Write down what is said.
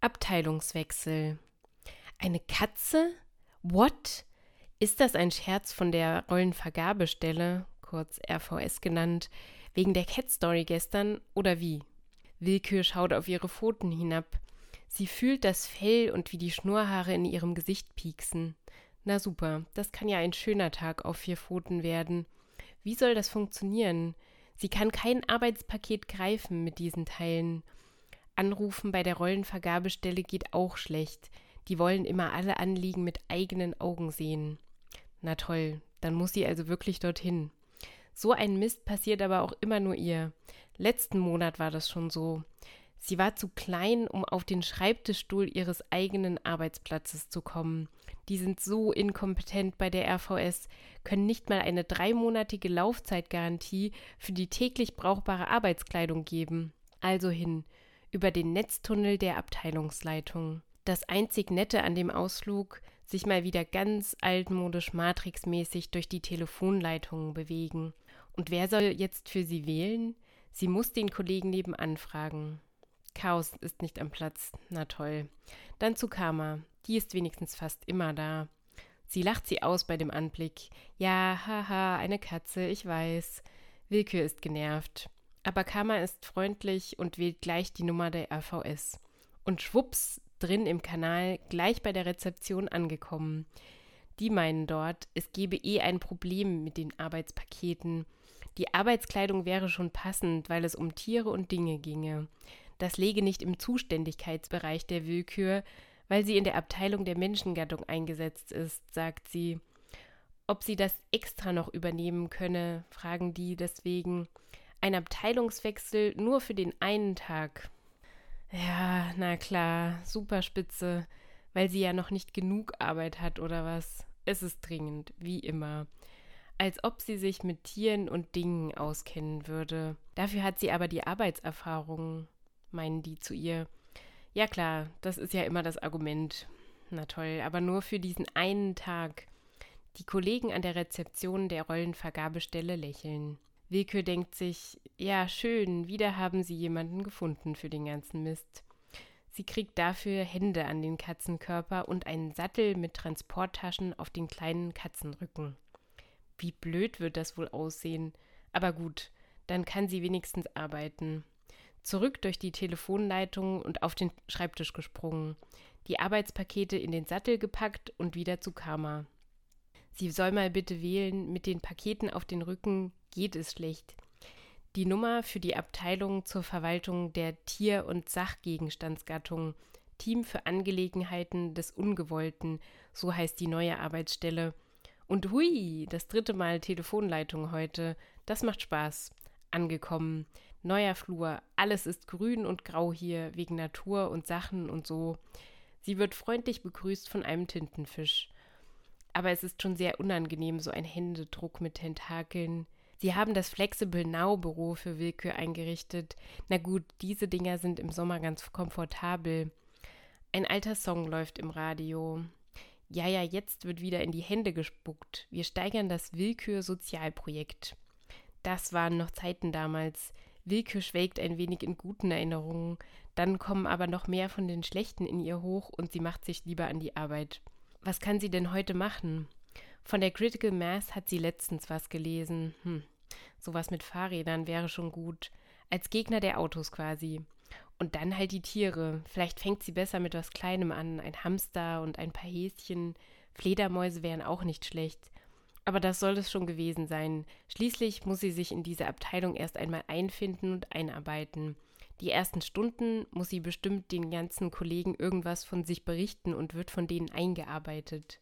Abteilungswechsel. Eine Katze? What? Ist das ein Scherz von der Rollenvergabestelle, kurz RVS genannt, wegen der Cat Story gestern oder wie? Willkür schaut auf ihre Pfoten hinab. Sie fühlt das Fell und wie die Schnurrhaare in ihrem Gesicht pieksen. Na super, das kann ja ein schöner Tag auf vier Pfoten werden. Wie soll das funktionieren? Sie kann kein Arbeitspaket greifen mit diesen Teilen. Anrufen bei der Rollenvergabestelle geht auch schlecht. Die wollen immer alle Anliegen mit eigenen Augen sehen. Na toll, dann muss sie also wirklich dorthin. So ein Mist passiert aber auch immer nur ihr. Letzten Monat war das schon so. Sie war zu klein, um auf den Schreibtischstuhl ihres eigenen Arbeitsplatzes zu kommen. Die sind so inkompetent bei der RVS, können nicht mal eine dreimonatige Laufzeitgarantie für die täglich brauchbare Arbeitskleidung geben. Also hin, über den Netztunnel der Abteilungsleitung. Das einzig Nette an dem Ausflug, sich mal wieder ganz altmodisch matrixmäßig durch die Telefonleitungen bewegen. Und wer soll jetzt für sie wählen? Sie muss den Kollegen nebenan fragen. Chaos ist nicht am Platz. Na toll. Dann zu Karma. Die ist wenigstens fast immer da. Sie lacht sie aus bei dem Anblick. Ja, haha, eine Katze, ich weiß. Willkür ist genervt. Aber Karma ist freundlich und wählt gleich die Nummer der RVS. Und schwupps, drin im Kanal, gleich bei der Rezeption angekommen. Die meinen dort, es gebe eh ein Problem mit den Arbeitspaketen. Die Arbeitskleidung wäre schon passend, weil es um Tiere und Dinge ginge. Das läge nicht im Zuständigkeitsbereich der Willkür, weil sie in der Abteilung der Menschengattung eingesetzt ist, sagt sie. Ob sie das extra noch übernehmen könne, fragen die deswegen. Ein Abteilungswechsel nur für den einen Tag. Ja, na klar, super spitze, weil sie ja noch nicht genug Arbeit hat oder was. Es ist dringend, wie immer als ob sie sich mit Tieren und Dingen auskennen würde. Dafür hat sie aber die Arbeitserfahrung, meinen die zu ihr. Ja klar, das ist ja immer das Argument. Na toll, aber nur für diesen einen Tag. Die Kollegen an der Rezeption der Rollenvergabestelle lächeln. Willkür denkt sich, ja schön, wieder haben sie jemanden gefunden für den ganzen Mist. Sie kriegt dafür Hände an den Katzenkörper und einen Sattel mit Transporttaschen auf den kleinen Katzenrücken. Wie blöd wird das wohl aussehen. Aber gut, dann kann sie wenigstens arbeiten. Zurück durch die Telefonleitung und auf den Schreibtisch gesprungen, die Arbeitspakete in den Sattel gepackt und wieder zu Karma. Sie soll mal bitte wählen, mit den Paketen auf den Rücken geht es schlecht. Die Nummer für die Abteilung zur Verwaltung der Tier- und Sachgegenstandsgattung, Team für Angelegenheiten des Ungewollten, so heißt die neue Arbeitsstelle, und hui, das dritte Mal Telefonleitung heute. Das macht Spaß. Angekommen. Neuer Flur. Alles ist grün und grau hier, wegen Natur und Sachen und so. Sie wird freundlich begrüßt von einem Tintenfisch. Aber es ist schon sehr unangenehm, so ein Händedruck mit Tentakeln. Sie haben das Flexible Now Büro für Willkür eingerichtet. Na gut, diese Dinger sind im Sommer ganz komfortabel. Ein alter Song läuft im Radio ja, ja, jetzt wird wieder in die Hände gespuckt. Wir steigern das Willkür-Sozialprojekt. Das waren noch Zeiten damals. Willkür schwelgt ein wenig in guten Erinnerungen, dann kommen aber noch mehr von den schlechten in ihr hoch und sie macht sich lieber an die Arbeit. Was kann sie denn heute machen? Von der Critical Mass hat sie letztens was gelesen. Hm, sowas mit Fahrrädern wäre schon gut. Als Gegner der Autos quasi. Und dann halt die Tiere. Vielleicht fängt sie besser mit was Kleinem an. Ein Hamster und ein paar Häschen. Fledermäuse wären auch nicht schlecht. Aber das soll es schon gewesen sein. Schließlich muss sie sich in diese Abteilung erst einmal einfinden und einarbeiten. Die ersten Stunden muss sie bestimmt den ganzen Kollegen irgendwas von sich berichten und wird von denen eingearbeitet.